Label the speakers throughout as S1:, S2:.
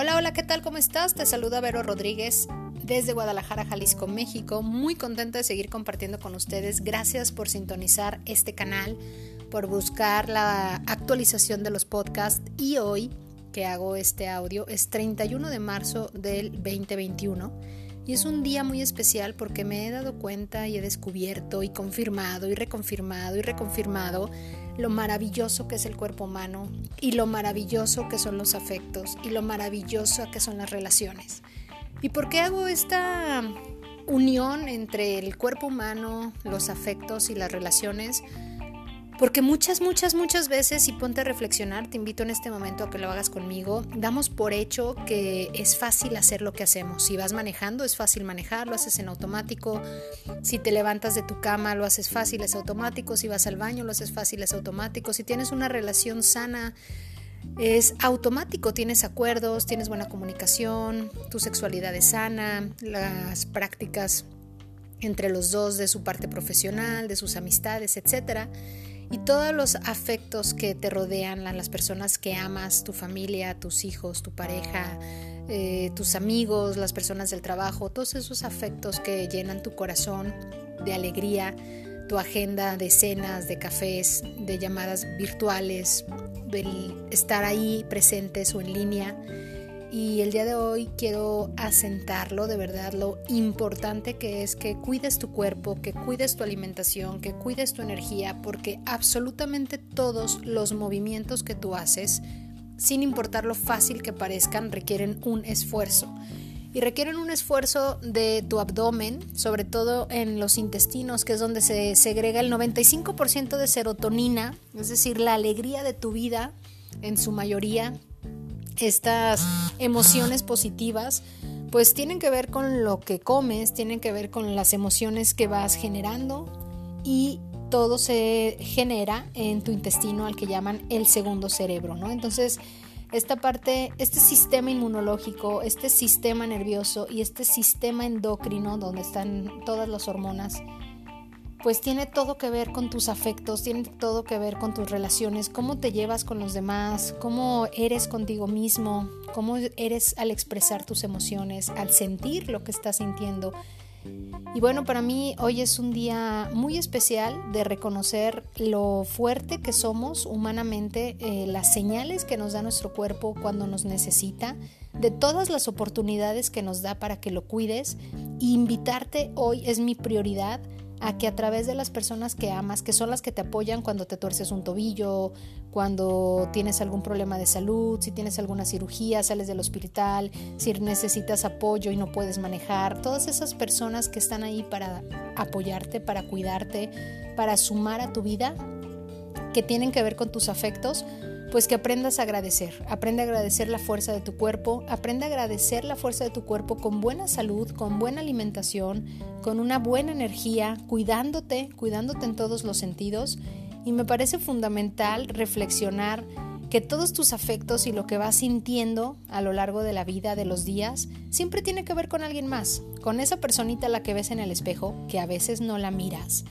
S1: Hola, hola, ¿qué tal? ¿Cómo estás? Te saluda Vero Rodríguez desde Guadalajara, Jalisco, México. Muy contenta de seguir compartiendo con ustedes. Gracias por sintonizar este canal, por buscar la actualización de los podcasts y hoy que hago este audio es 31 de marzo del 2021 y es un día muy especial porque me he dado cuenta y he descubierto y confirmado y reconfirmado y reconfirmado lo maravilloso que es el cuerpo humano y lo maravilloso que son los afectos y lo maravilloso que son las relaciones. ¿Y por qué hago esta unión entre el cuerpo humano, los afectos y las relaciones? Porque muchas, muchas, muchas veces, y ponte a reflexionar, te invito en este momento a que lo hagas conmigo, damos por hecho que es fácil hacer lo que hacemos. Si vas manejando, es fácil manejar, lo haces en automático. Si te levantas de tu cama, lo haces fácil, es automático. Si vas al baño, lo haces fácil, es automático. Si tienes una relación sana, es automático, tienes acuerdos, tienes buena comunicación, tu sexualidad es sana, las prácticas entre los dos de su parte profesional, de sus amistades, etcétera y todos los afectos que te rodean, las personas que amas, tu familia, tus hijos, tu pareja, eh, tus amigos, las personas del trabajo, todos esos afectos que llenan tu corazón de alegría, tu agenda de cenas, de cafés, de llamadas virtuales, del estar ahí presentes o en línea y el día de hoy quiero asentarlo de verdad lo importante que es que cuides tu cuerpo, que cuides tu alimentación, que cuides tu energía, porque absolutamente todos los movimientos que tú haces, sin importar lo fácil que parezcan, requieren un esfuerzo. Y requieren un esfuerzo de tu abdomen, sobre todo en los intestinos, que es donde se segrega el 95% de serotonina, es decir, la alegría de tu vida en su mayoría estas emociones positivas, pues tienen que ver con lo que comes, tienen que ver con las emociones que vas generando y todo se genera en tu intestino al que llaman el segundo cerebro, ¿no? Entonces, esta parte, este sistema inmunológico, este sistema nervioso y este sistema endocrino donde están todas las hormonas, pues tiene todo que ver con tus afectos, tiene todo que ver con tus relaciones, cómo te llevas con los demás, cómo eres contigo mismo, cómo eres al expresar tus emociones, al sentir lo que estás sintiendo. Y bueno, para mí hoy es un día muy especial de reconocer lo fuerte que somos humanamente, eh, las señales que nos da nuestro cuerpo cuando nos necesita, de todas las oportunidades que nos da para que lo cuides. E invitarte hoy es mi prioridad a que a través de las personas que amas, que son las que te apoyan cuando te tuerces un tobillo, cuando tienes algún problema de salud, si tienes alguna cirugía, sales del hospital, si necesitas apoyo y no puedes manejar, todas esas personas que están ahí para apoyarte, para cuidarte, para sumar a tu vida, que tienen que ver con tus afectos, pues que aprendas a agradecer. Aprende a agradecer la fuerza de tu cuerpo, aprende a agradecer la fuerza de tu cuerpo con buena salud, con buena alimentación, con una buena energía, cuidándote, cuidándote en todos los sentidos. Y me parece fundamental reflexionar que todos tus afectos y lo que vas sintiendo a lo largo de la vida, de los días, siempre tiene que ver con alguien más, con esa personita a la que ves en el espejo, que a veces no la miras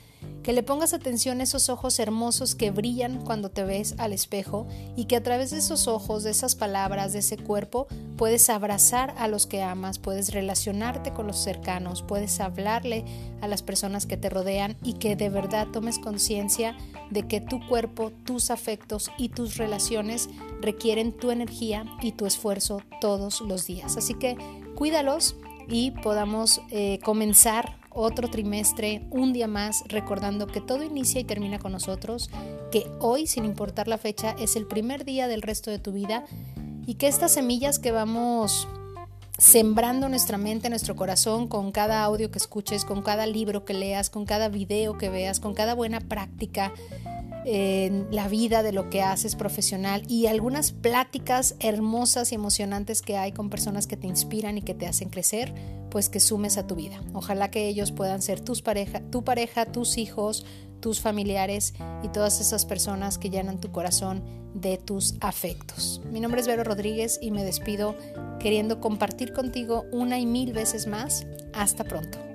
S1: que le pongas atención a esos ojos hermosos que brillan cuando te ves al espejo y que a través de esos ojos, de esas palabras, de ese cuerpo, puedes abrazar a los que amas, puedes relacionarte con los cercanos, puedes hablarle a las personas que te rodean y que de verdad tomes conciencia de que tu cuerpo, tus afectos y tus relaciones requieren tu energía y tu esfuerzo todos los días. Así que cuídalos y podamos eh, comenzar otro trimestre, un día más, recordando que todo inicia y termina con nosotros, que hoy, sin importar la fecha, es el primer día del resto de tu vida y que estas semillas que vamos sembrando nuestra mente, nuestro corazón, con cada audio que escuches, con cada libro que leas, con cada video que veas, con cada buena práctica en la vida de lo que haces profesional y algunas pláticas hermosas y emocionantes que hay con personas que te inspiran y que te hacen crecer, pues que sumes a tu vida. Ojalá que ellos puedan ser tus pareja, tu pareja, tus hijos, tus familiares y todas esas personas que llenan tu corazón de tus afectos. Mi nombre es Vero Rodríguez y me despido queriendo compartir contigo una y mil veces más. Hasta pronto.